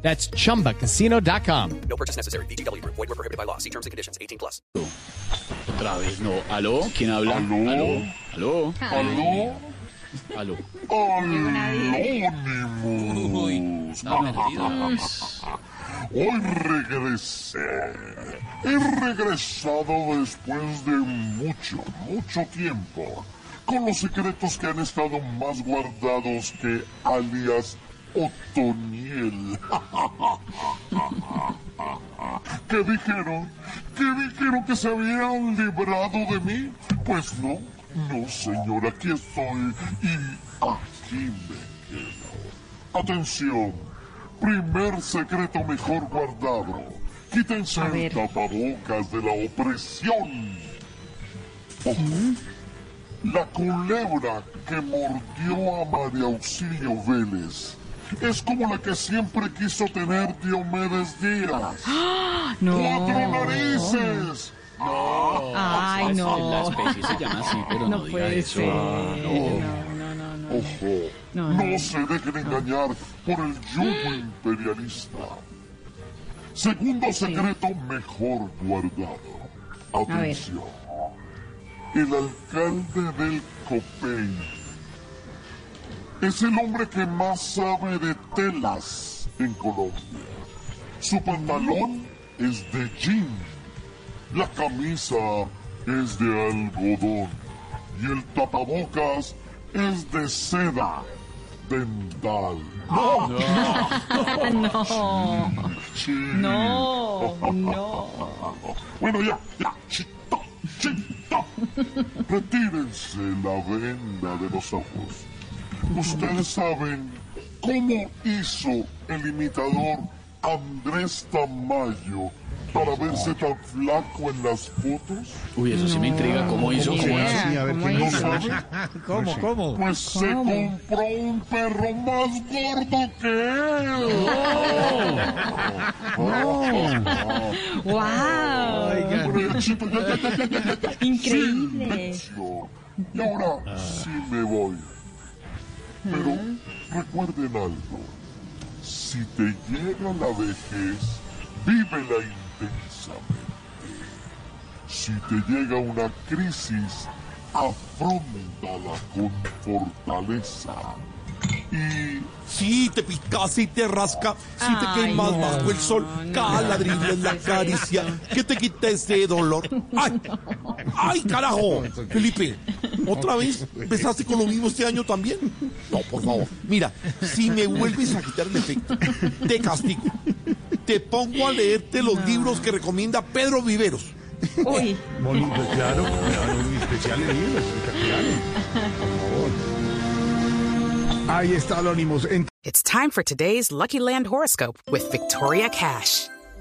That's chumbacasino.com. No purchase necessary. BGW. Void were prohibited by law. See terms and conditions. 18 plus. Otra vez, no. ¿Aló? ¿Quién habla? ¿Aló? ¿Aló? ¿Aló? ¿Aló? Anónimos. Mentiras. Hoy regresé. He regresado después de mucho, mucho tiempo. Con los secretos que han estado más guardados que alias Otoniel. ¿Qué dijeron? ¿Qué dijeron que se habían librado de mí? Pues no, no señor, aquí estoy y aquí me quedo. Atención, primer secreto mejor guardado. Quítense el tapabocas de la opresión. Ojo, la culebra que mordió a María Auxilio Vélez es como la que siempre quiso tener Diomedes Díaz. ¡Cuatro narices! Ay, La no. especie se llama así, pero no, No diga puede eso. ser. No, no, no, no. Ojo, No, no, no. se dejen engañar por el yugo imperialista. Segundo secreto mejor guardado. Atención. El alcalde del Copey es el hombre que más sabe de telas en Colombia. Su pantalón es de jean. La camisa es de algodón. Y el tapabocas es de seda dental. ¡No! No, Sí. no, no. Bueno, ya, ya. Chito, chito. Retírense la venda de los ojos. Ustedes saben cómo hizo el imitador Andrés Tamayo para verse tan flaco en las fotos. Uy, eso sí me intriga. ¿Cómo hizo? ¿Cómo hizo? Sí, a ver, ¿Cómo. ¿Cómo, cómo? Pues se compró un perro más gordo que él. ¡Wow! Ya, ya, ya, ya. Increíble. Y ahora sí me voy. Pero recuerden algo. Si te llega la vejez, vívela intensamente. Si te llega una crisis, afrontala con fortaleza. Y Si te pica, si te rasca, si te Ay, quemas no, bajo el sol, no, cada no, ladrillo es la caricia que te quita ese dolor. ¡Ay! ¡Ay, carajo! Felipe, ¿otra vez empezaste con lo mismo este año también? No, por favor. Mira, si me vuelves a quitar el efecto, te castigo. Te pongo a leerte los libros que recomienda Pedro Viveros. Uy, Bonito, claro, espectaculares. Por favor. Ahí está Anónimos. It's time for today's Lucky Land horoscope with Victoria Cash.